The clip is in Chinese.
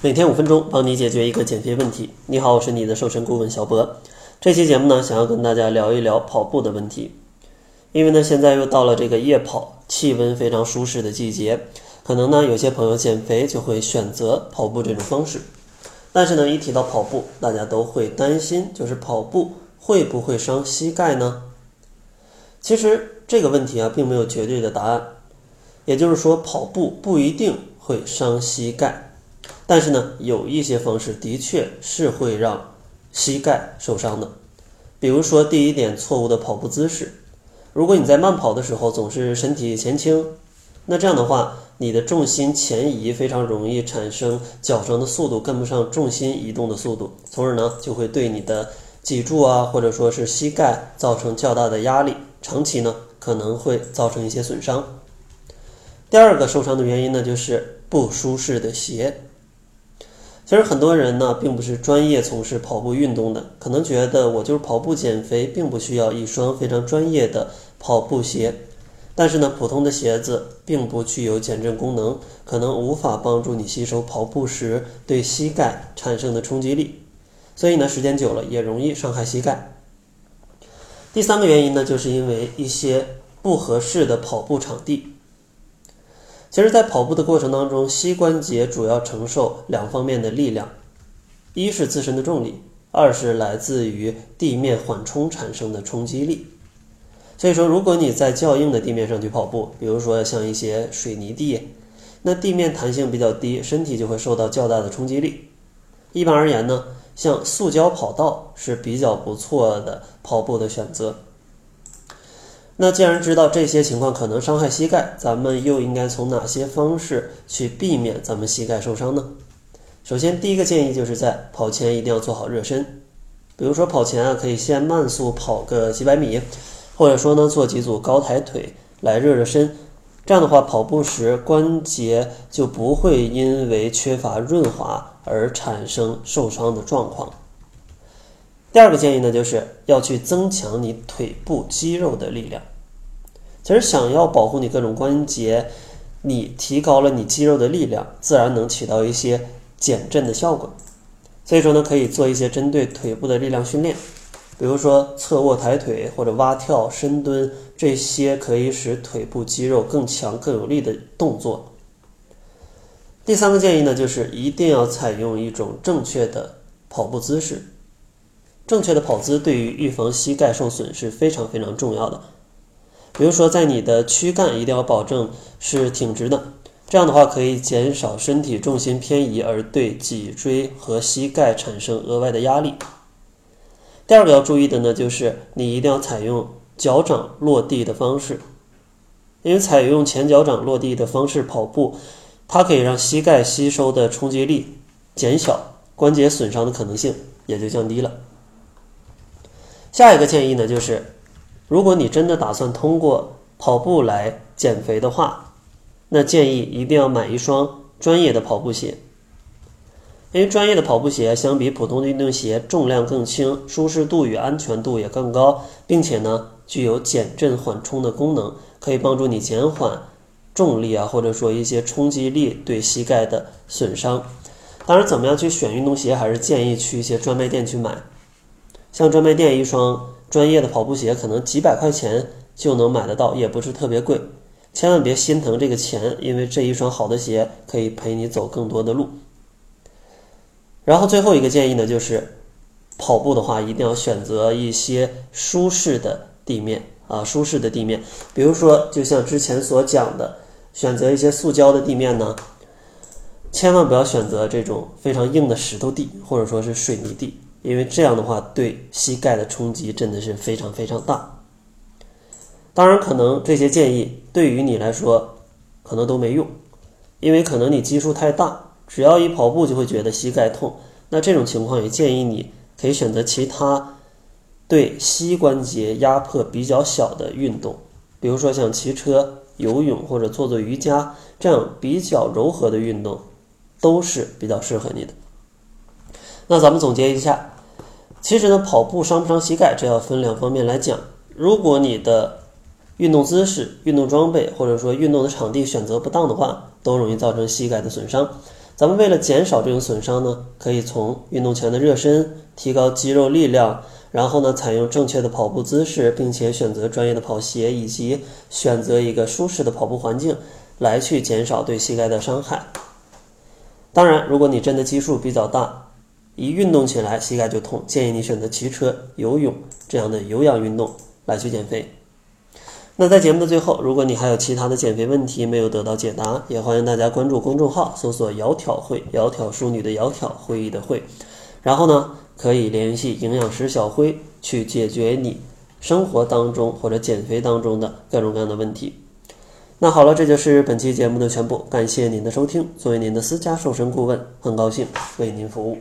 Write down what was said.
每天五分钟，帮你解决一个减肥问题。你好，我是你的瘦身顾问小博。这期节目呢，想要跟大家聊一聊跑步的问题。因为呢，现在又到了这个夜跑，气温非常舒适的季节，可能呢，有些朋友减肥就会选择跑步这种方式。但是呢，一提到跑步，大家都会担心，就是跑步会不会伤膝盖呢？其实这个问题啊，并没有绝对的答案。也就是说，跑步不一定会伤膝盖。但是呢，有一些方式的确是会让膝盖受伤的，比如说第一点，错误的跑步姿势。如果你在慢跑的时候总是身体前倾，那这样的话，你的重心前移非常容易产生脚上的速度跟不上重心移动的速度，从而呢就会对你的脊柱啊或者说是膝盖造成较大的压力，长期呢可能会造成一些损伤。第二个受伤的原因呢就是不舒适的鞋。其实很多人呢，并不是专业从事跑步运动的，可能觉得我就是跑步减肥，并不需要一双非常专业的跑步鞋。但是呢，普通的鞋子并不具有减震功能，可能无法帮助你吸收跑步时对膝盖产生的冲击力，所以呢，时间久了也容易伤害膝盖。第三个原因呢，就是因为一些不合适的跑步场地。其实，在跑步的过程当中，膝关节主要承受两方面的力量，一是自身的重力，二是来自于地面缓冲产生的冲击力。所以说，如果你在较硬的地面上去跑步，比如说像一些水泥地，那地面弹性比较低，身体就会受到较大的冲击力。一般而言呢，像塑胶跑道是比较不错的跑步的选择。那既然知道这些情况可能伤害膝盖，咱们又应该从哪些方式去避免咱们膝盖受伤呢？首先，第一个建议就是在跑前一定要做好热身，比如说跑前啊，可以先慢速跑个几百米，或者说呢做几组高抬腿来热热身，这样的话跑步时关节就不会因为缺乏润滑而产生受伤的状况。第二个建议呢，就是要去增强你腿部肌肉的力量。其实想要保护你各种关节，你提高了你肌肉的力量，自然能起到一些减震的效果。所以说呢，可以做一些针对腿部的力量训练，比如说侧卧抬腿或者蛙跳、深蹲这些可以使腿部肌肉更强、更有力的动作。第三个建议呢，就是一定要采用一种正确的跑步姿势。正确的跑姿对于预防膝盖受损是非常非常重要的。比如说，在你的躯干一定要保证是挺直的，这样的话可以减少身体重心偏移而对脊椎和膝盖产生额外的压力。第二个要注意的呢，就是你一定要采用脚掌落地的方式，因为采用前脚掌落地的方式跑步，它可以让膝盖吸收的冲击力减小，关节损伤的可能性也就降低了。下一个建议呢，就是如果你真的打算通过跑步来减肥的话，那建议一定要买一双专业的跑步鞋。因为专业的跑步鞋相比普通的运动鞋重量更轻，舒适度与安全度也更高，并且呢具有减震缓冲的功能，可以帮助你减缓重力啊，或者说一些冲击力对膝盖的损伤。当然，怎么样去选运动鞋，还是建议去一些专卖店去买。像专卖店一双专业的跑步鞋，可能几百块钱就能买得到，也不是特别贵。千万别心疼这个钱，因为这一双好的鞋可以陪你走更多的路。然后最后一个建议呢，就是跑步的话，一定要选择一些舒适的地面啊，舒适的地面。比如说，就像之前所讲的，选择一些塑胶的地面呢，千万不要选择这种非常硬的石头地，或者说是水泥地。因为这样的话，对膝盖的冲击真的是非常非常大。当然，可能这些建议对于你来说可能都没用，因为可能你基数太大，只要一跑步就会觉得膝盖痛。那这种情况也建议你可以选择其他对膝关节压迫比较小的运动，比如说像骑车、游泳或者做做瑜伽这样比较柔和的运动，都是比较适合你的。那咱们总结一下，其实呢，跑步伤不伤膝盖，这要分两方面来讲。如果你的运动姿势、运动装备或者说运动的场地选择不当的话，都容易造成膝盖的损伤。咱们为了减少这种损伤呢，可以从运动前的热身，提高肌肉力量，然后呢，采用正确的跑步姿势，并且选择专业的跑鞋，以及选择一个舒适的跑步环境，来去减少对膝盖的伤害。当然，如果你真的基数比较大，一运动起来膝盖就痛，建议你选择骑车、游泳这样的有氧运动来去减肥。那在节目的最后，如果你还有其他的减肥问题没有得到解答，也欢迎大家关注公众号，搜索“窈窕会”，窈窕淑女的窈窕，会议的会。然后呢，可以联系营养师小辉去解决你生活当中或者减肥当中的各种各样的问题。那好了，这就是本期节目的全部，感谢您的收听。作为您的私家瘦身顾问，很高兴为您服务。